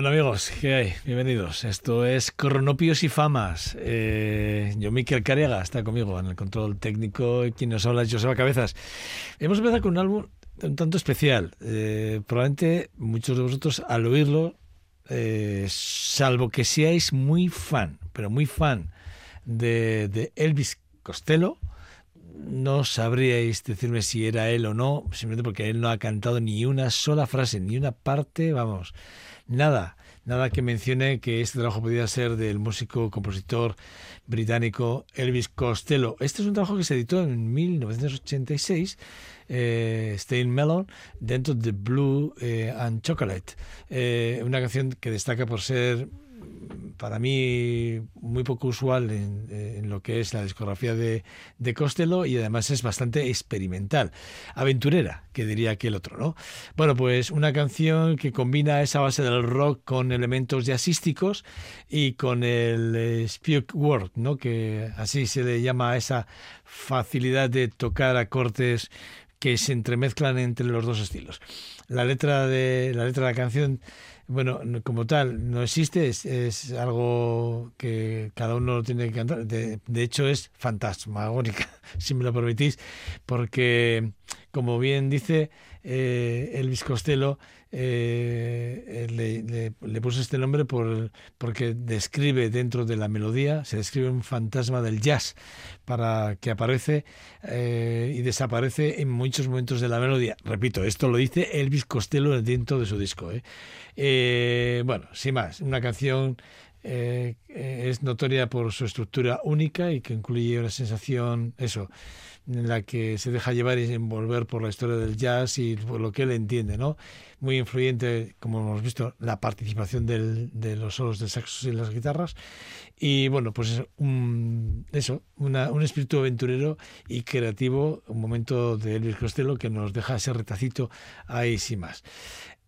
Bueno amigos, ¿qué hay? Bienvenidos. Esto es Cronopios y Famas. Eh, yo, Miquel Cariaga, está conmigo en el control técnico y quien nos habla es Joseba Cabezas. Hemos empezado con un álbum un tanto especial. Eh, probablemente muchos de vosotros al oírlo, eh, salvo que seáis muy fan, pero muy fan de, de Elvis Costello, no sabríais decirme si era él o no, simplemente porque él no ha cantado ni una sola frase, ni una parte, vamos nada, nada que mencione que este trabajo podría ser del músico compositor británico Elvis Costello. Este es un trabajo que se editó en 1986, eh, Melon, dentro de Blue eh, and Chocolate, eh, una canción que destaca por ser para mí muy poco usual en, lo que es la discografía de, de, Costello y además es bastante experimental, aventurera, que diría aquel otro, ¿no? Bueno, pues una canción que combina esa base del rock con elementos jazzísticos y con el eh, word, ¿no? Que así se le llama esa facilidad de tocar acordes que se entremezclan entre los dos estilos. La letra de la letra de la canción bueno, como tal, no existe, es, algo que cada uno lo tiene que cantar. De, de hecho, es fantasmagórica, si me lo permitís, porque, como bien dice eh, Elvis Costello, eh, le, le, puso este nombre por, porque describe dentro de la melodía, se describe un fantasma del jazz para que aparece eh, y desaparece en muchos momentos de la melodía. Repito, esto lo dice Elvis Costello dentro de su disco. ¿eh? bueno, sin más, una canción es notoria por su estructura única y que incluye una sensación, eso, en la que se deja llevar y envolver por la historia del jazz y por lo que él entiende, ¿no? Muy influyente, como hemos visto, la participación del, de los solos del saxo y las guitarras. Y bueno, pues un, eso, un espíritu aventurero y creativo, un momento de Elvis Costello que nos deja ese retacito ahí sin más.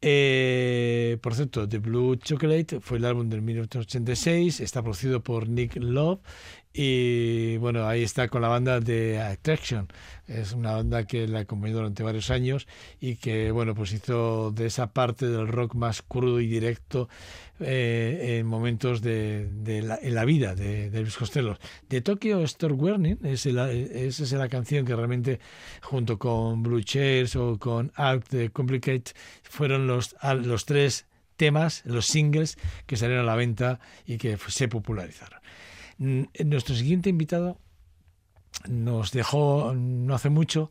Eh, por cierto, The Blue Chocolate fue el álbum del 1986, está producido por Nick Love y bueno, ahí está con la banda de Attraction. Es una banda que la acompañó durante varios años y que, bueno, pues hizo de esa parte del rock más crudo y directo eh, en momentos de, la, en la vida de, de Luis Costello. De Tokyo Store Warning, es esa es la canción que realmente, junto con Blue Chairs o con the Complicate, fueron los, los tres temas, los singles que salieron a la venta y que se popularizaron. Nuestro siguiente invitado nos dejó no hace mucho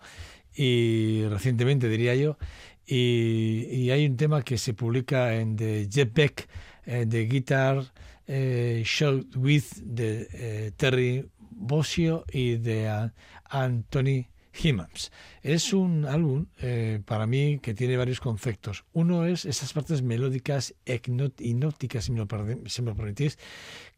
y recientemente diría yo y, hay un tema que se publica en The Jet Beck eh, de Guitar eh, Show With de eh, Terry Bossio y de Anthony Himmons. Es un álbum para mí que tiene varios conceptos. Uno es esas partes melódicas hipnóticas, si me lo permitís,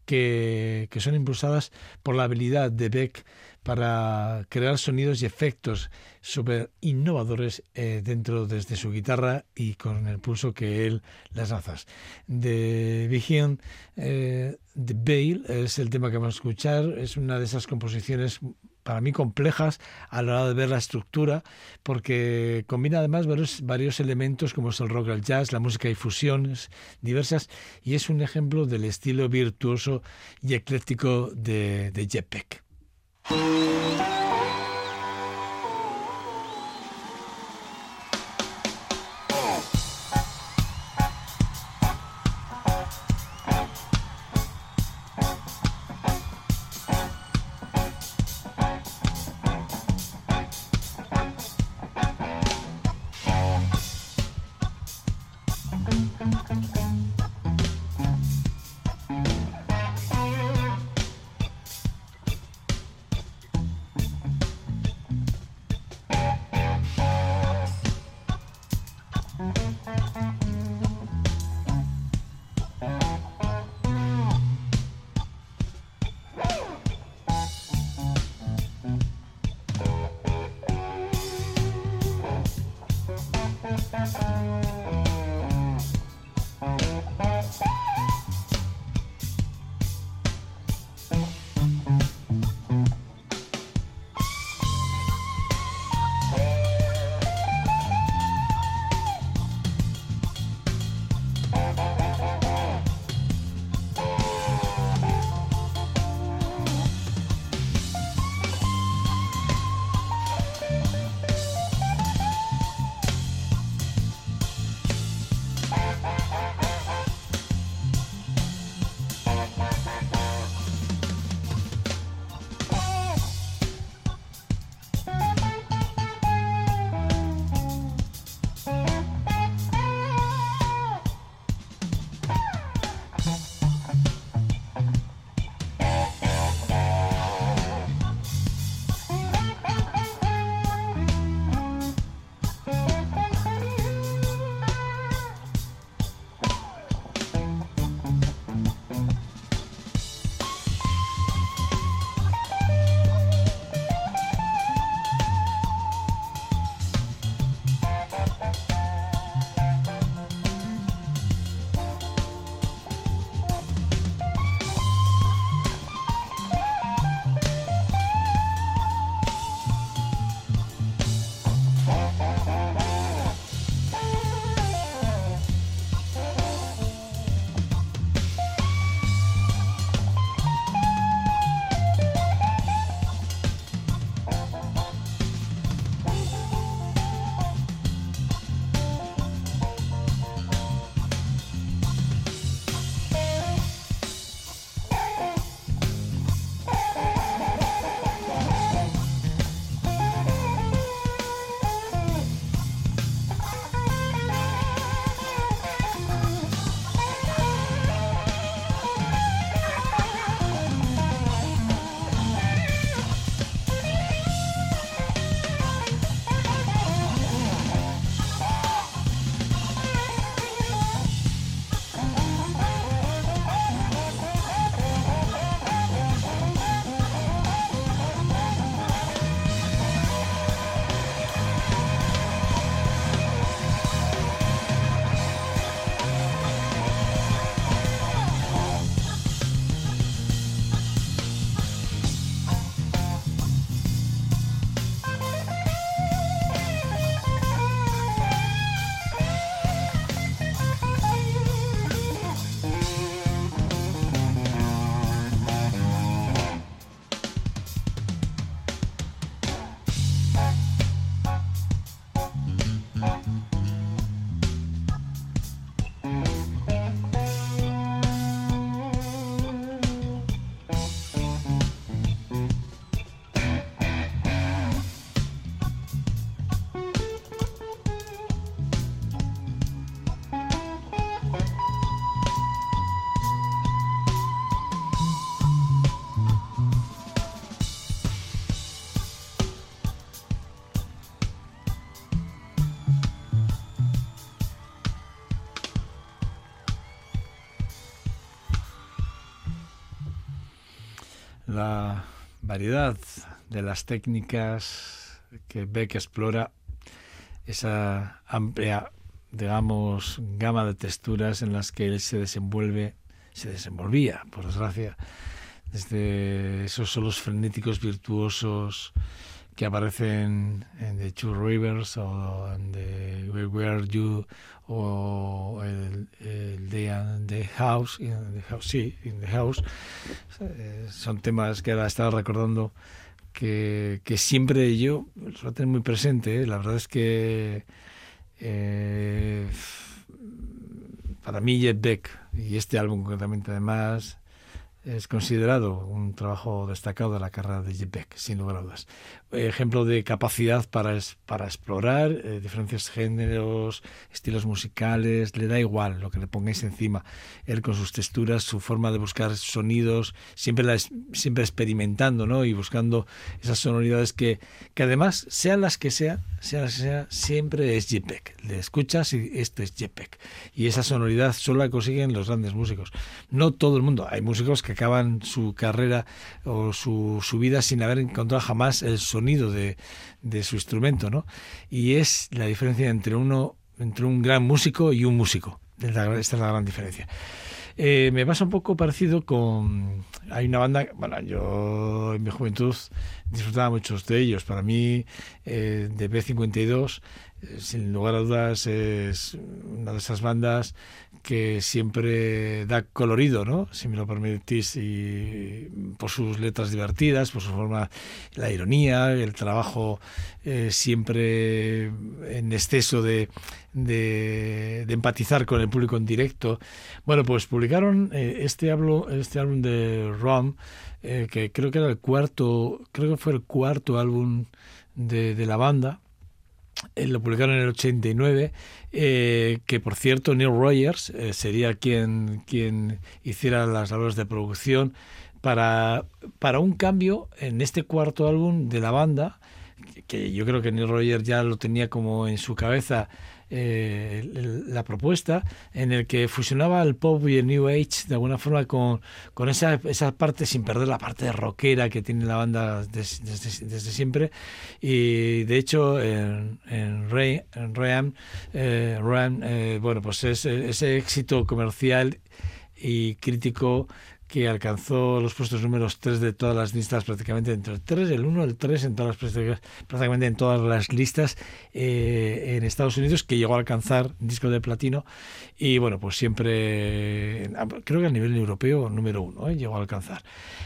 que, son impulsadas por la habilidad de Beck para crear sonidos y efectos súper innovadores eh, dentro desde su guitarra y con el pulso que él las hace. De Vigian, eh, The Veil es el tema que vamos a escuchar, es una de esas composiciones para mí complejas a la hora de ver la estructura, porque combina además varios, varios elementos como es el rock, el jazz, la música y fusiones diversas, y es un ejemplo del estilo virtuoso y ecléctico de, de. Mm-hmm. De las técnicas que Beck explora, esa amplia, digamos, gama de texturas en las que él se desenvuelve, se desenvolvía, por desgracia, desde esos solos frenéticos virtuosos que aparecen en The Two Rivers o en The Where You o el, el and the House, in the house sí, in the House, eh, son temas que ahora estaba recordando que, que siempre yo los voy a tener muy presente. ¿eh? La verdad es que eh, para mí Jet Beck y este álbum concretamente además es considerado un trabajo destacado de la carrera de Jet Beck, sin lugar a dudas ejemplo de capacidad para, para explorar eh, diferentes géneros, estilos musicales, le da igual lo que le pongáis encima. Él con sus texturas, su forma de buscar sonidos, siempre, la, siempre experimentando ¿no? y buscando esas sonoridades que, que además, sean las que sean, sean las que sean, siempre es JPEG. Le escuchas y esto es JPEG. Y esa sonoridad solo la consiguen los grandes músicos. No todo el mundo. Hay músicos que acaban su carrera o su, su vida sin haber encontrado jamás el sonido de, de su instrumento, ¿no? Y es la diferencia entre uno, entre un gran músico y un músico. Esta es la gran diferencia. Eh, me pasa un poco parecido con. Hay una banda. Bueno, yo en mi juventud disfrutaba muchos de ellos. Para mí, eh, de B52, eh, sin lugar a dudas, es una de esas bandas que siempre da colorido, ¿no? Si me lo permitís, y por sus letras divertidas, por su forma, la ironía, el trabajo eh, siempre en exceso de, de, empatizar con el público en directo. Bueno, pues publicaron eh, este, este álbum de Rom, eh, que creo que era el cuarto, creo que fue el cuarto álbum de, de la banda, eh, lo publicaron en el 89, eh, que por cierto Neil Rogers eh, sería quien, quien hiciera las labores de producción para, para un cambio en este cuarto álbum de la banda, que yo creo que Neil Rogers ya lo tenía como en su cabeza eh, la propuesta en el que fusionaba el pop y el new age de alguna forma con, con esa, esa parte sin perder la parte rockera que tiene la banda desde, siempre. Y de hecho en, en, Ray, en Ram, eh, eh, bueno pues es, ese éxito comercial y crítico que alcanzó los puestos números 3 de todas las listas, prácticamente entre el 3, el 1, el 3, en todas las, prácticamente en todas las listas eh, en Estados Unidos, que llegó a alcanzar disco de platino. Y bueno, pues siempre, creo que a nivel europeo, número 1, eh, llegó a alcanzar.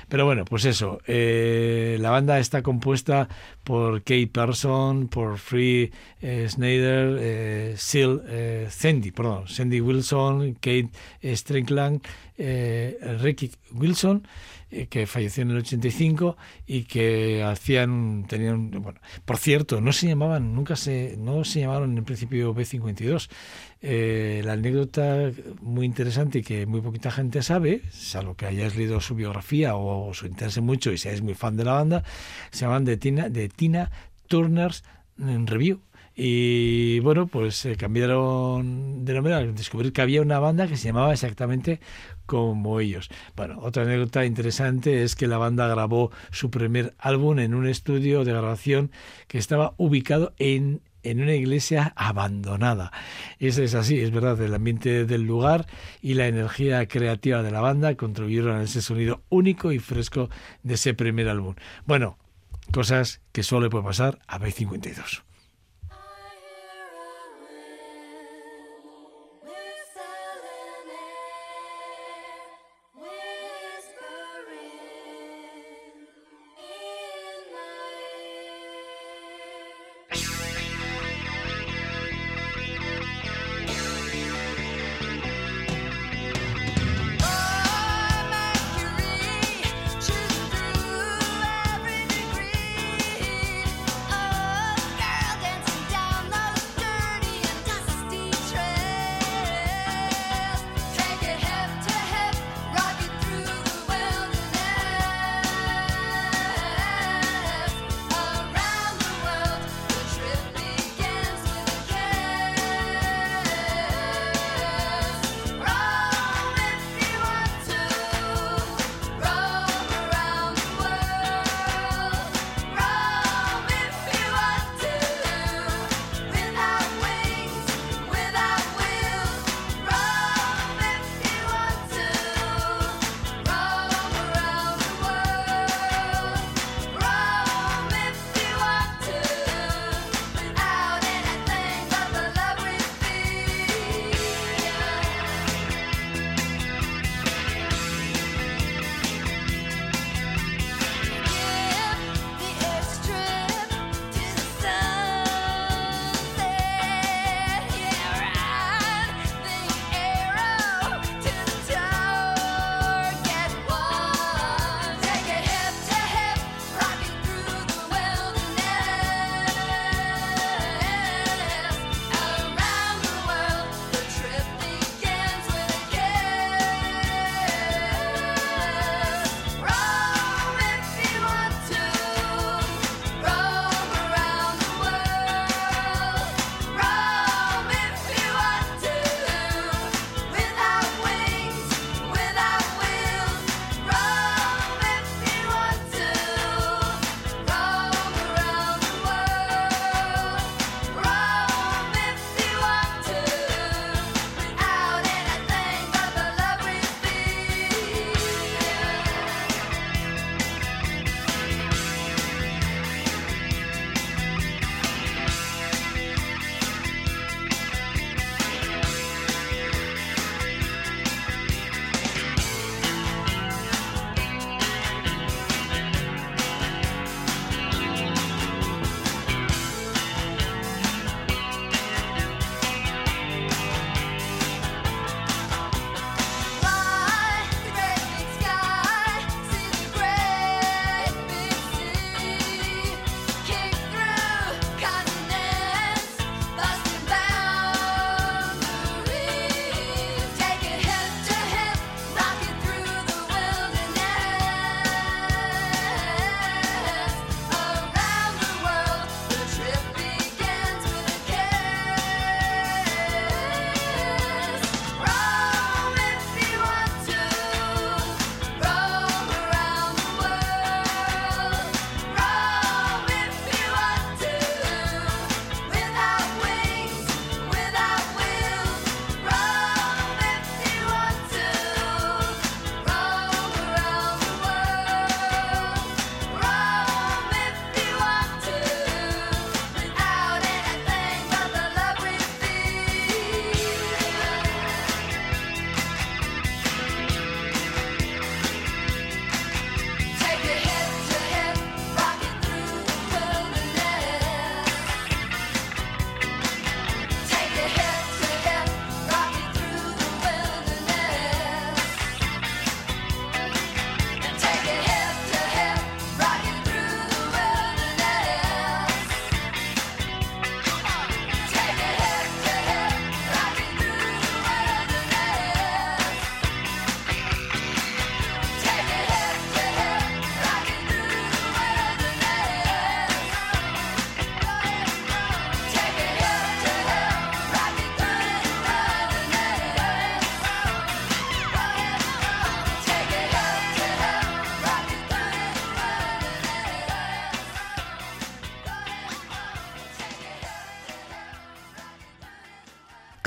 Pero bueno, pues eso, eh, la banda está compuesta por Kate Person, por Free Snyder, Seal, Sandy, perdón, Sandy Wilson, Kate Strickland, eh, Ricky Wilson, eh, que falleció en el 85 y que hacían, tenían, bueno, por cierto, no se llamaban, nunca se, no se llamaron en principio B52. Eh, la anécdota muy interesante y que muy poquita gente sabe, salvo que hayáis leído su biografía o os interese mucho y seáis muy fan de la banda, se llaman de Tina, de Tina Turner's Review y bueno, pues se cambiaron de nombre al descubrir que había una banda que se llamaba exactamente como ellos. Bueno, otra anécdota interesante es que la banda grabó su primer álbum en un estudio de grabación que estaba ubicado en en una iglesia abandonada. Eso es así, es verdad, el ambiente del lugar y la energía creativa de la banda contribuyeron a ese sonido único y fresco de ese primer álbum. Bueno, cosas que solo puede pasar a B52.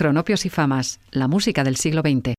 Cronopios y Famas, la música del siglo XX.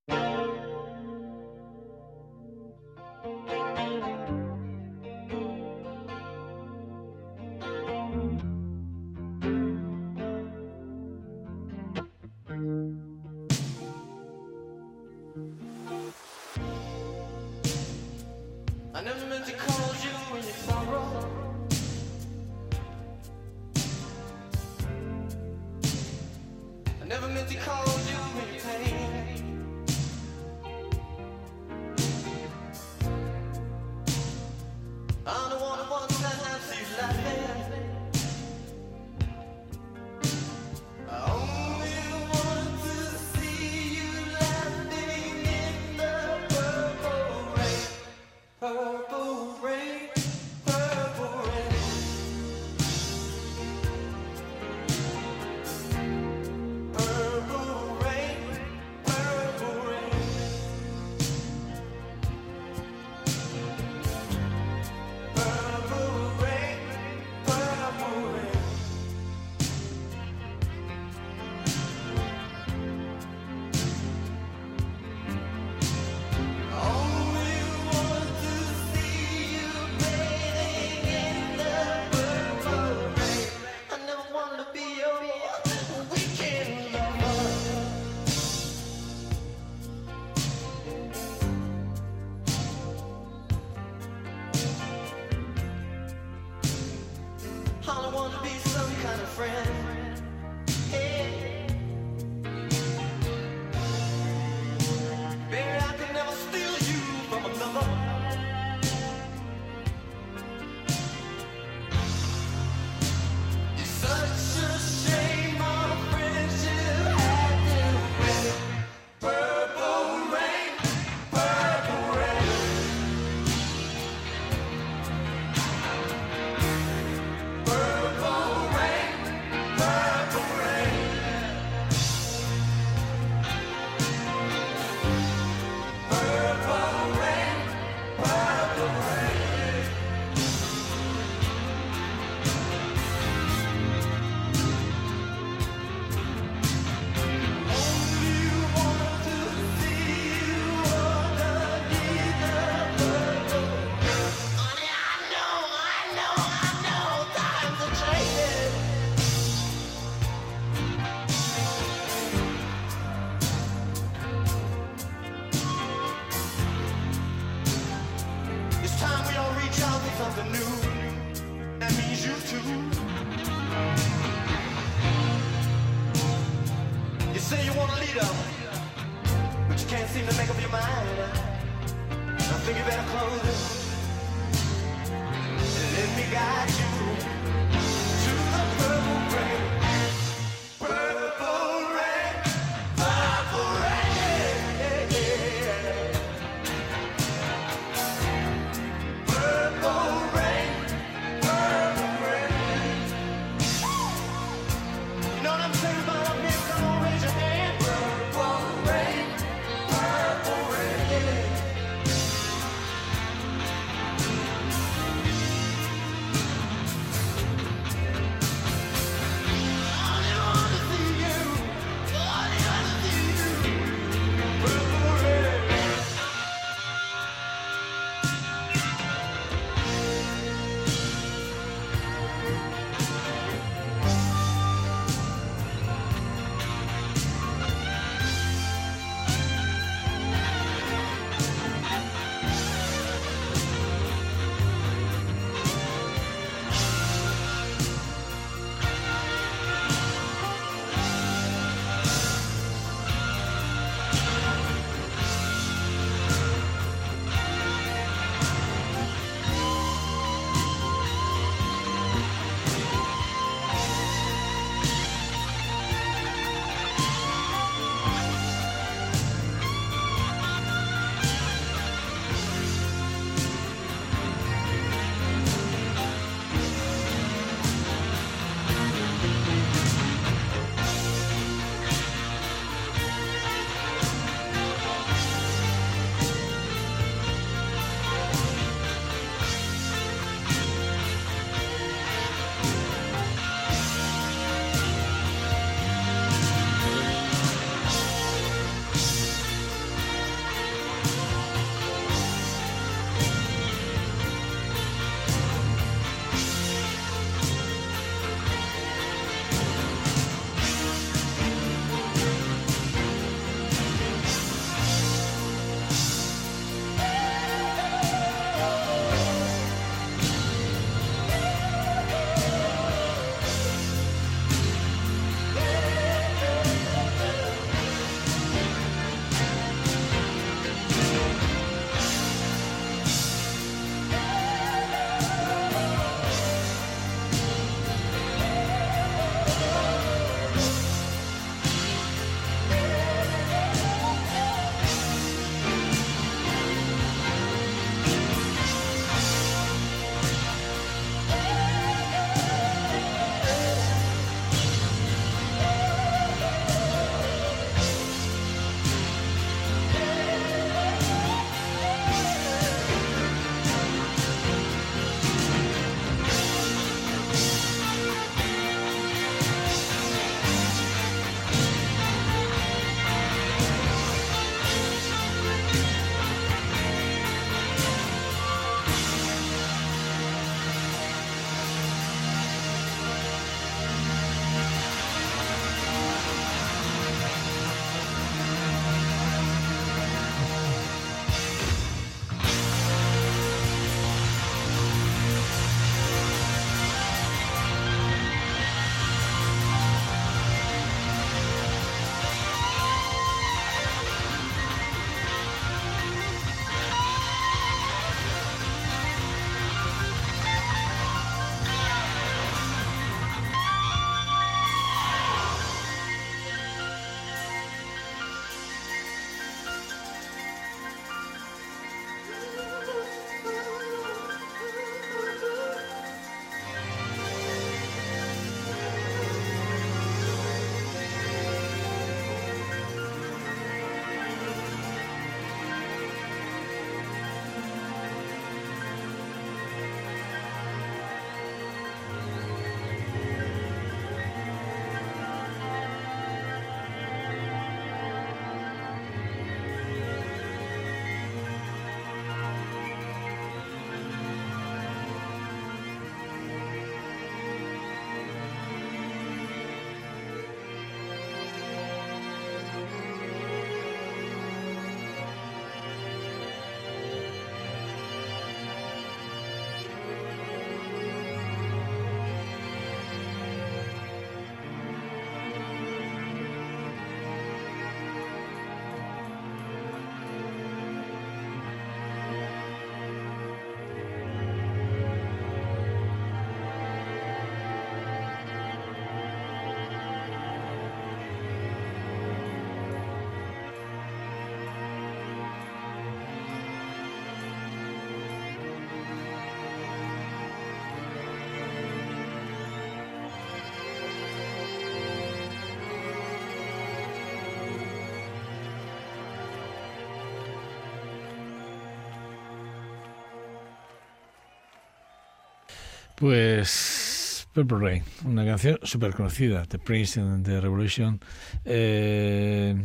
Pues Purple Rain, una canción súper conocida, The Prince and the Revolution. Eh,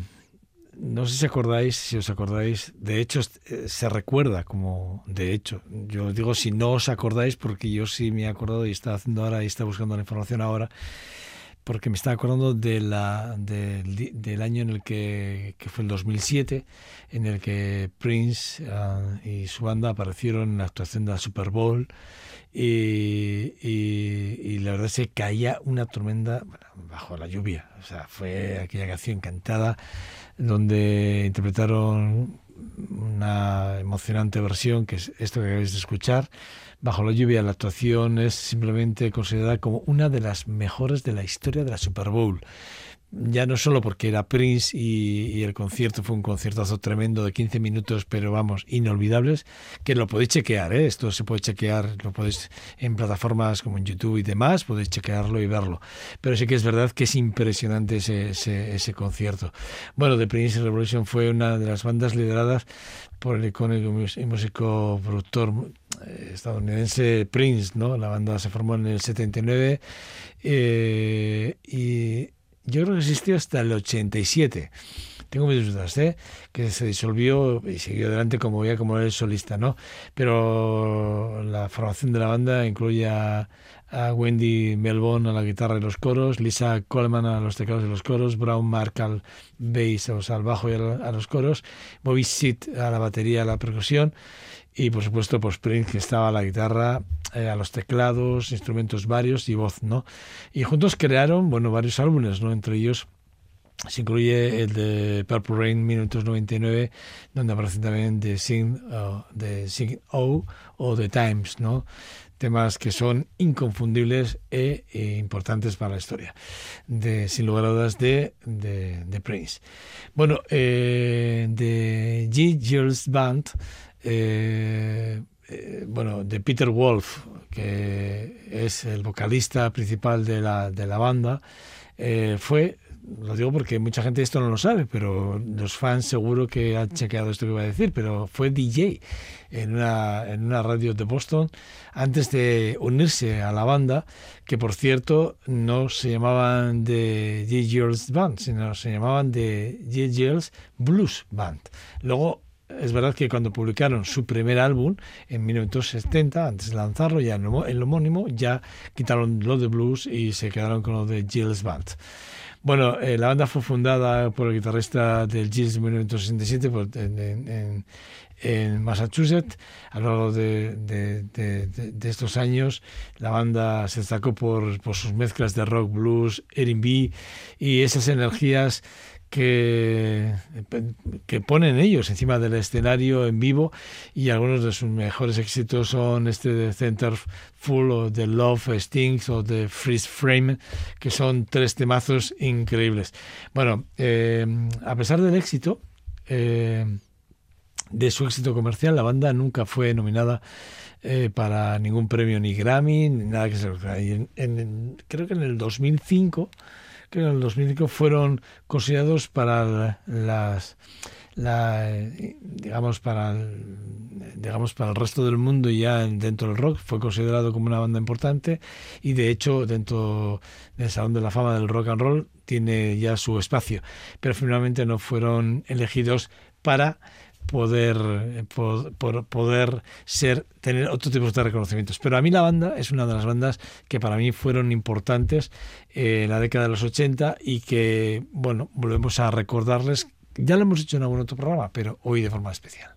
no sé si acordáis, si os acordáis, de hecho eh, se recuerda como, de hecho, yo digo si no os acordáis porque yo sí me he acordado y está haciendo ahora y está buscando la información ahora, porque me está acordando de la, del año en el que, que, fue el 2007, en el que Prince uh, y su banda aparecieron en la actuación de la Super Bowl y, y, la verdad que caía una tormenta bajo la lluvia. O sea, fue aquella canción encantada donde interpretaron una emocionante versión que es esto que acabáis de escuchar. Bajo la lluvia, la actuación es simplemente considerada como una de las mejores de la historia de la Super Bowl ya no solo porque era Prince y, el concierto fue un conciertazo tremendo de 15 minutos, pero vamos, inolvidables, que lo podéis chequear, ¿eh? esto se puede chequear, lo podéis en plataformas como en YouTube y demás, podéis chequearlo y verlo. Pero sí que es verdad que es impresionante ese, ese, concierto. Bueno, The Prince Revolution fue una de las bandas lideradas por el icónico músico productor estadounidense Prince, ¿no? La banda se formó en el 79 eh, y yo creo que existió hasta el 87. Tengo mis dudas, ¿eh? Que se disolvió y siguió adelante como ya como el solista, ¿no? Pero la formación de la banda incluye a, Wendy Melbourne a la guitarra y los coros, Lisa Coleman a los teclados y los coros, Brown Mark al bass, al bajo y a, los coros, Bobby Sitt a la batería y a la percusión y por supuesto pues Prince que estaba a la guitarra, eh, a los teclados, instrumentos varios y voz, ¿no? Y juntos crearon, bueno, varios álbumes, ¿no? Entre ellos se incluye el de Purple Rain Minutos 99, donde aparece también The Sing, uh, Sing O o The Times, ¿no? temas que son inconfundibles e, e, importantes para la historia, de, sin lugar a dudas, de, de, Prince. Bueno, eh, de G. Jules Band, eh, eh, bueno, de Peter Wolf, que es el vocalista principal de la, de la banda, fue lo digo porque mucha gente esto no lo sabe, pero los fans seguro que han chequeado esto que iba a decir, pero fue DJ en una, en una radio de Boston antes de unirse a la banda, que por cierto no se llamaban de J. Girls Band, sino se llamaban de J. Girls Blues Band. Luego es verdad que cuando publicaron su primer álbum en 1970, antes de lanzarlo, ya en el homónimo, ya quitaron lo de blues y se quedaron con lo de Gilles Band. Bueno, eh, la banda fue fundada por el guitarrista del Gilles en 1967 en, en, Massachusetts. A lo largo de, estos años, la banda se destacó por sus mezclas de rock, blues, R&B y esas energías que, que ponen ellos encima del escenario en vivo y algunos de sus mejores éxitos son este de Center Full o The Love Stings o The Freeze Frame que son tres temazos increíbles. Bueno eh, a pesar del éxito eh, de su éxito comercial la banda nunca fue nominada eh, para ningún premio ni Grammy ni nada que se en, creo que en el 2005 que en el 2005 fueron considerados para las la, digamos para digamos para el resto del mundo y ya dentro del rock fue considerado como una banda importante y de hecho dentro del salón de la fama del rock and roll tiene ya su espacio pero finalmente no fueron elegidos para poder, eh, por, poder ser, tener otro tipo de reconocimientos. Pero a mí la banda es una de las bandas que para mí fueron importantes en la década de los 80 y que, bueno, volvemos a recordarles. Ya lo hemos hecho en algún otro programa, pero hoy de forma especial.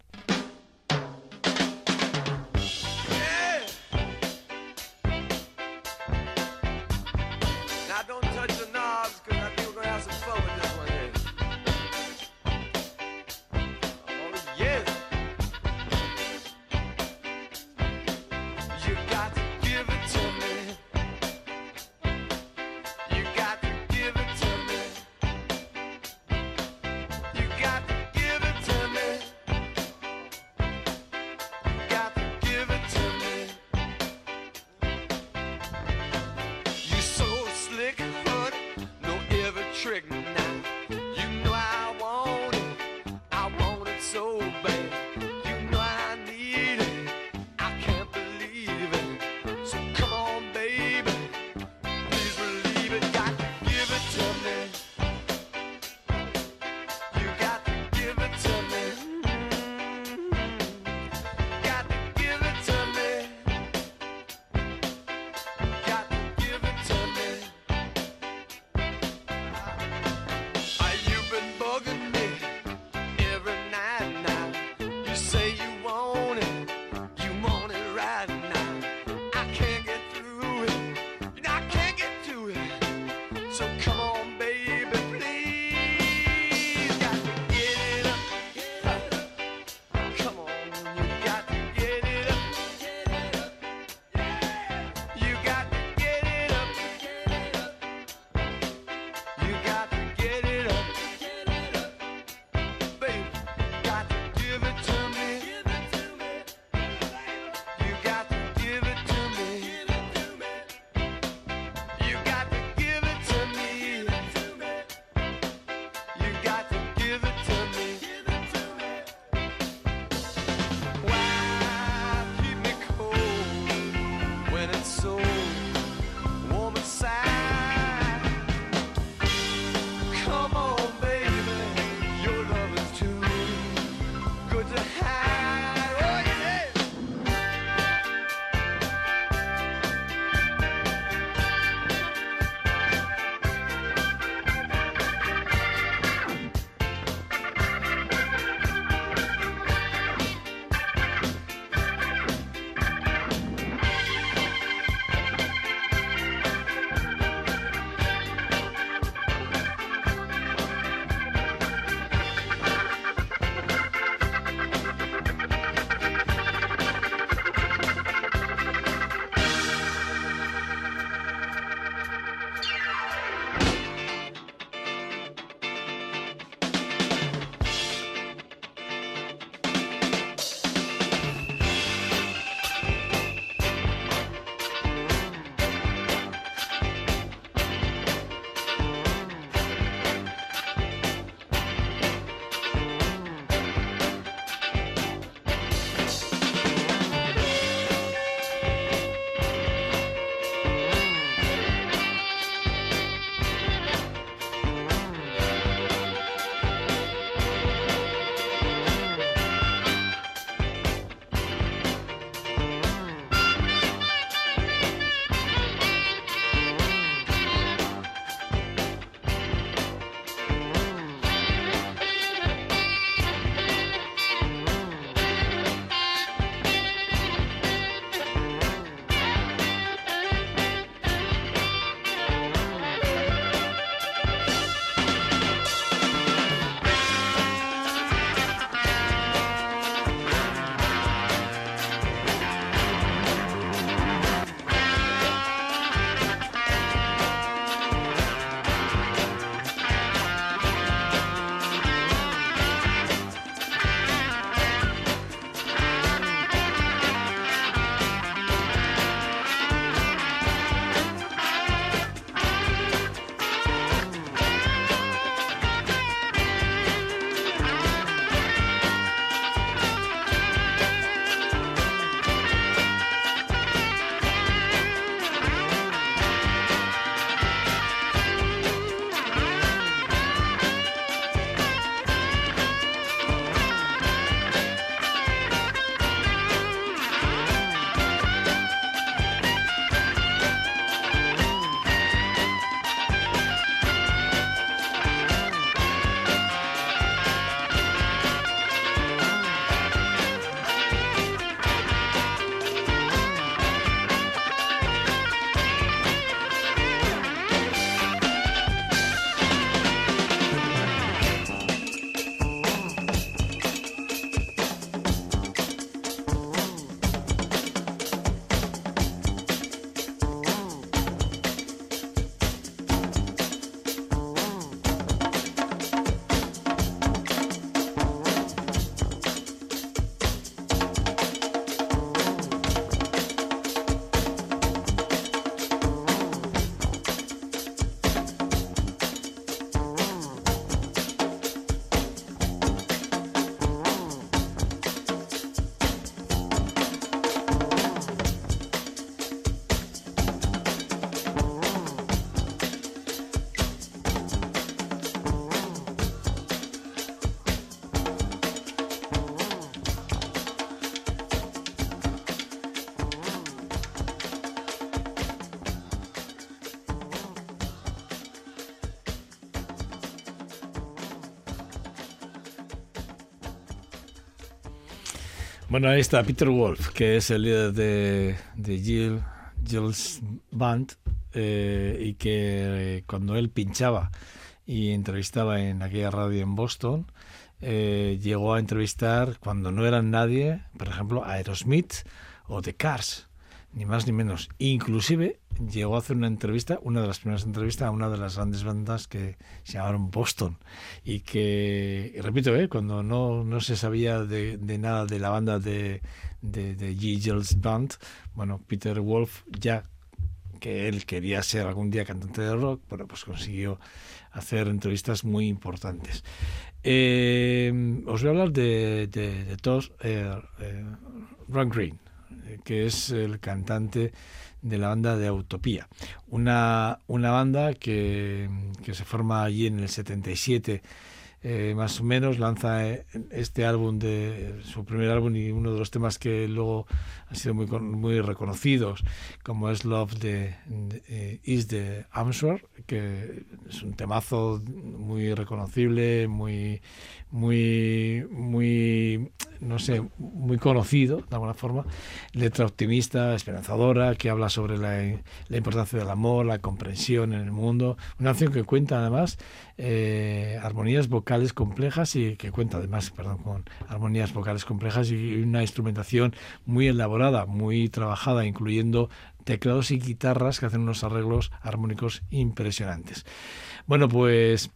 Bueno, ahí está Peter Wolf, que es el líder de, de Jill, Jill's Band, eh, y que eh, cuando él pinchaba y entrevistaba en aquella radio en Boston, eh, llegó a entrevistar cuando no eran nadie, por ejemplo, a Aerosmith o The Cars, ni más ni menos. Inclusive llegó a hacer una entrevista, una de las primeras entrevistas a una de las grandes bandas que se llamaron Boston y que, repito, ¿eh? cuando no, no se sabía de, nada de la banda de, de, de. Band, bueno, Peter Wolf ya que él quería ser algún día cantante de rock, bueno, pues consiguió hacer entrevistas muy importantes. Eh, os voy a hablar de, de, de Todd eh, eh, Ron Green, que es el cantante de la banda de Utopía. Una, una banda que, que se forma allí en el 77 eh, más o menos lanza eh, este álbum de su primer álbum y uno de los temas que luego han sido muy muy reconocidos como es Love de, de eh, Is the Answer que es un temazo muy reconocible muy muy muy no sé muy conocido de alguna forma letra optimista esperanzadora que habla sobre la, la importancia del amor la comprensión en el mundo. Una canción que cuenta además eh, armonías vocales complejas y que cuenta además perdón con armonías vocales complejas y una instrumentación muy elaborada muy trabajada incluyendo teclados y guitarras que hacen unos arreglos armónicos impresionantes. Bueno pues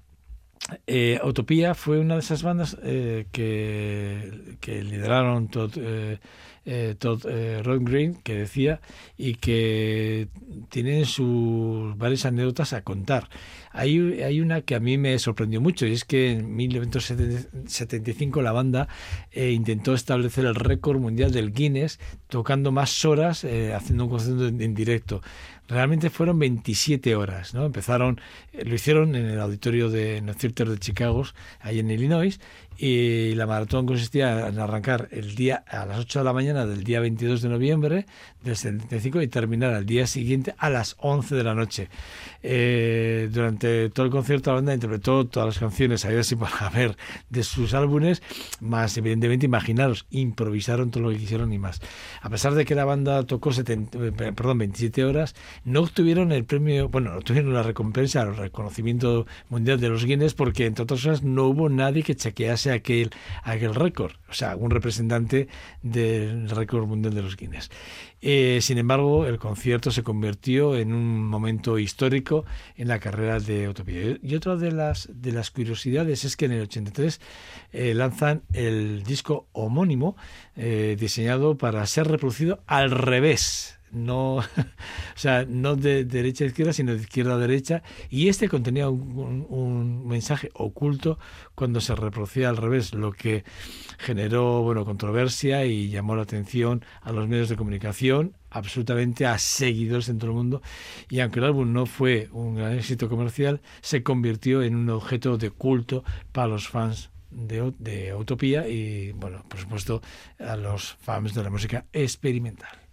eh, Utopía fue una de esas bandas eh, que, lideraron Todd, eh, eh Todd eh, Ron Green, que decía, y que tienen sus varias anécdotas a contar. Hay, hay, una que a mí me sorprendió mucho, y es que en 1975 la banda intentó establecer el récord mundial del Guinness tocando más horas, haciendo un concierto en directo realmente fueron 27 horas, ¿no? Empezaron, eh, lo hicieron en el auditorio de No Theater de Chicago, ahí en Illinois, y la maratón consistía en arrancar el día a las 8 de la mañana del día 22 de noviembre del 75 y terminar al día siguiente a las 11 de la noche. Eh, durante todo el concierto la banda interpretó todas las canciones, ahí así para ver, de sus álbumes, más evidentemente imaginaros, improvisaron todo lo que quisieron y más. A pesar de que la banda tocó 70, eh, perdón, 27 horas, no obtuvieron el premio, bueno, no obtuvieron la recompensa, el reconocimiento mundial de los Guinness porque entre otras cosas no hubo nadie que chequease aquel, aquel récord, o sea, un representante del récord mundial de los Guinness. Eh, sin embargo, el concierto se convirtió en un momento histórico en la carrera de Utopía. Y otra de las, de las curiosidades es que en el 83 eh, lanzan el disco homónimo eh, diseñado para ser reproducido al revés no, o sea, no de derecha a izquierda, sino de izquierda a derecha, y este contenía un, un, mensaje oculto cuando se reproducía al revés, lo que generó bueno controversia y llamó la atención a los medios de comunicación, absolutamente a seguidores en todo el mundo, y aunque el álbum no fue un gran éxito comercial, se convirtió en un objeto de culto para los fans de, de Utopía y, bueno, por supuesto, a los fans de la música experimental.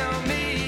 tell me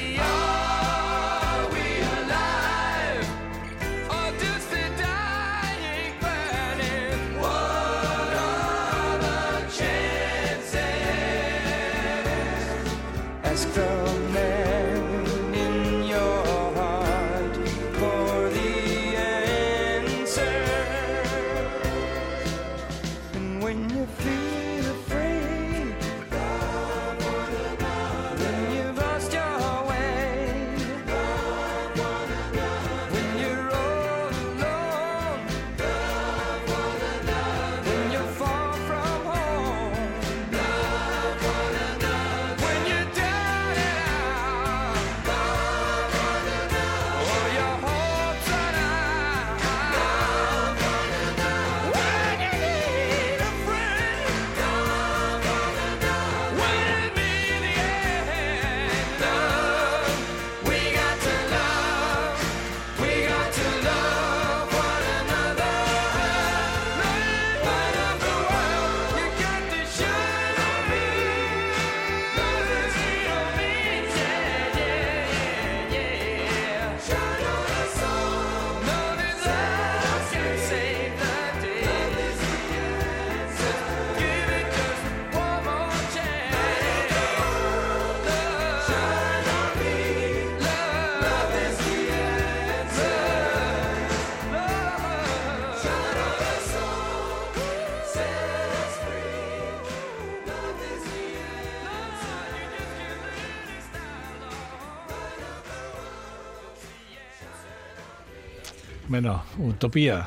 Bueno, Utopía.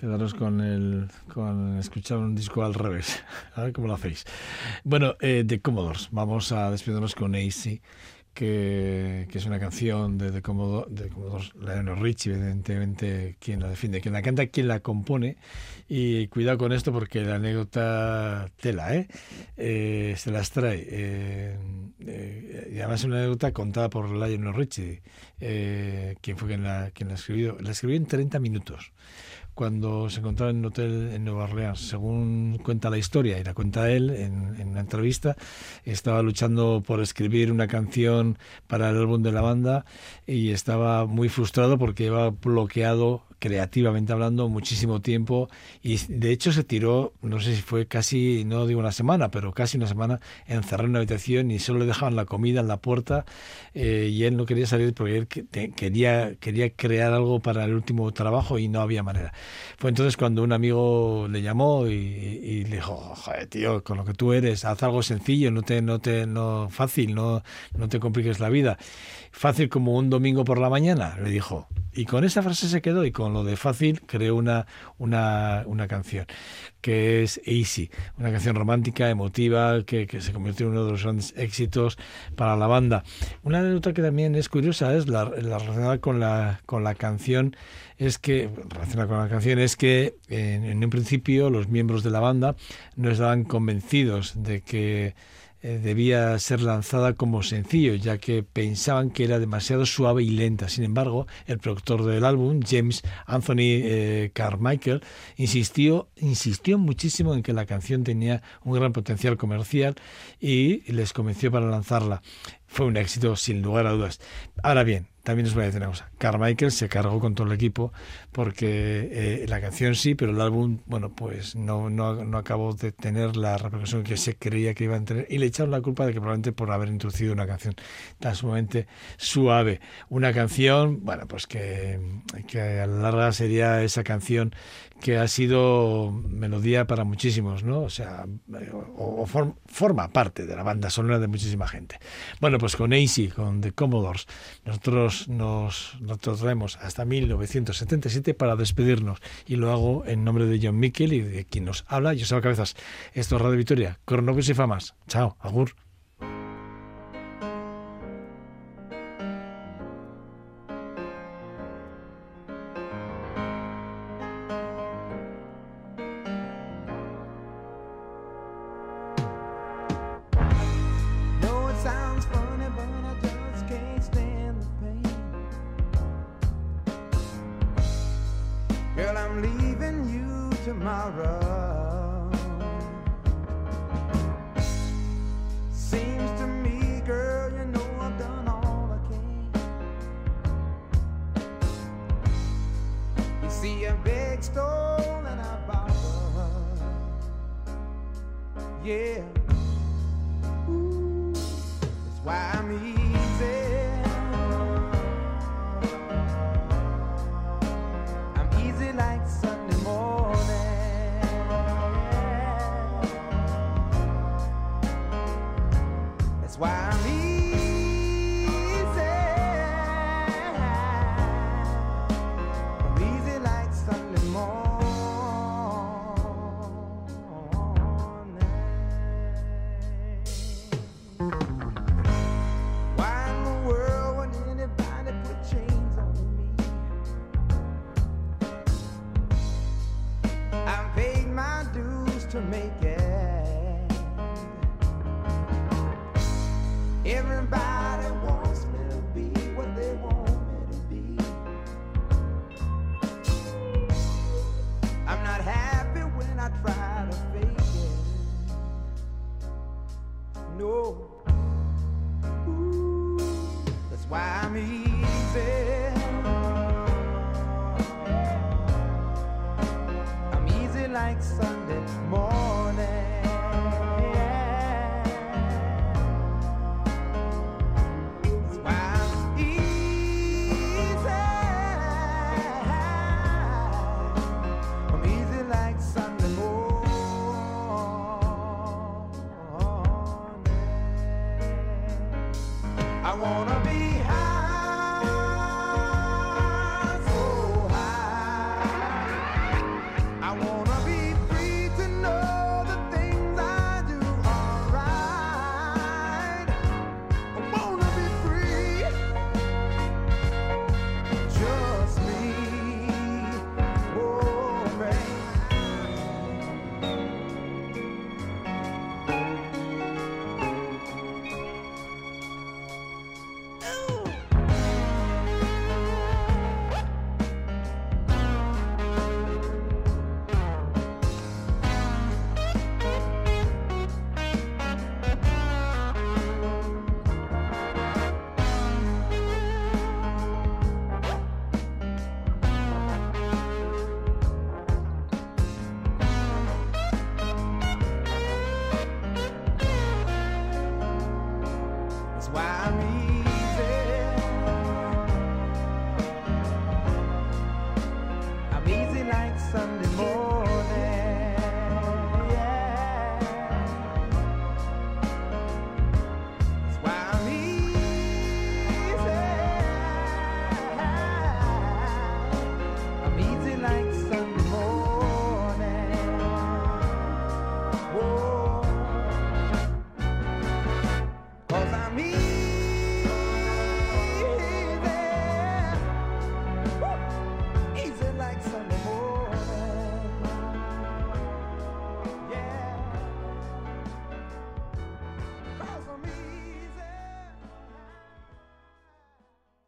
Quedaros con el con escuchar un disco al revés. A ver cómo lo hacéis. Bueno, eh, de Commodores. Vamos a despedirnos con AC que, es una canción de, de, Commodore, de Lionel Richie, evidentemente quien la defiende, quien la canta, quien la compone. Y cuidado con esto porque la anécdota tela, ¿eh? eh se las trae. Eh, eh, y además es una anécdota contada por Lionel Richie, quien fue quien la, quien la escribió. La escribió en 30 minutos cuando se encontraba en un hotel en Nueva Orleans. Según cuenta la historia y la cuenta él en, una entrevista, estaba luchando por escribir una canción para el álbum de la banda y estaba muy frustrado porque iba bloqueado creativamente hablando muchísimo tiempo y de hecho se tiró, no sé si fue casi, no digo una semana, pero casi una semana encerrado en una habitación y solo le dejaban la comida en la puerta eh, y él no quería salir porque él quería, quería crear algo para el último trabajo y no había manera. Fue entonces cuando un amigo le llamó y, le dijo, joder tío, con lo que tú eres, haz algo sencillo, no te, no te, no fácil, no, no te compliques la vida fácil como un domingo por la mañana, le dijo. Y con esa frase se quedó y con lo de fácil creó una, una, una canción que es Easy, una canción romántica, emotiva, que, que, se convirtió en uno de los grandes éxitos para la banda. Una anécdota que también es curiosa es la, la relacionada con la, con la canción es que, relacionada con la canción, es que en, en un principio los miembros de la banda no estaban convencidos de que eh, debía ser lanzada como sencillo, ya que pensaban que era demasiado suave y lenta. Sin embargo, el productor del álbum, James Anthony eh, Carmichael, insistió, insistió muchísimo en que la canción tenía un gran potencial comercial y les convenció para lanzarla. Fue un éxito sin lugar a dudas. Ahora bien, también os voy a decir una cosa. Carmichael se cargó con todo el equipo porque eh, la canción sí, pero el álbum, bueno, pues no, no, no, acabó de tener la repercusión que se creía que iba a tener y le echaron la culpa de que probablemente por haber introducido una canción tan sumamente suave. Una canción, bueno, pues que, que a la larga sería esa canción que ha sido melodía para muchísimos, ¿no? O sea, o, forma parte de la banda sonora de muchísima gente. Bueno, pues con AC, con The Commodores, nosotros nos, nos traemos hasta 1977 para despedirnos y lo hago en nombre de John Miquel y de quien nos habla, Joseba Cabezas. Esto es Radio Victoria, Cronopios y Famas. Chao, agur. yeah. Ooh, that's why I'm here.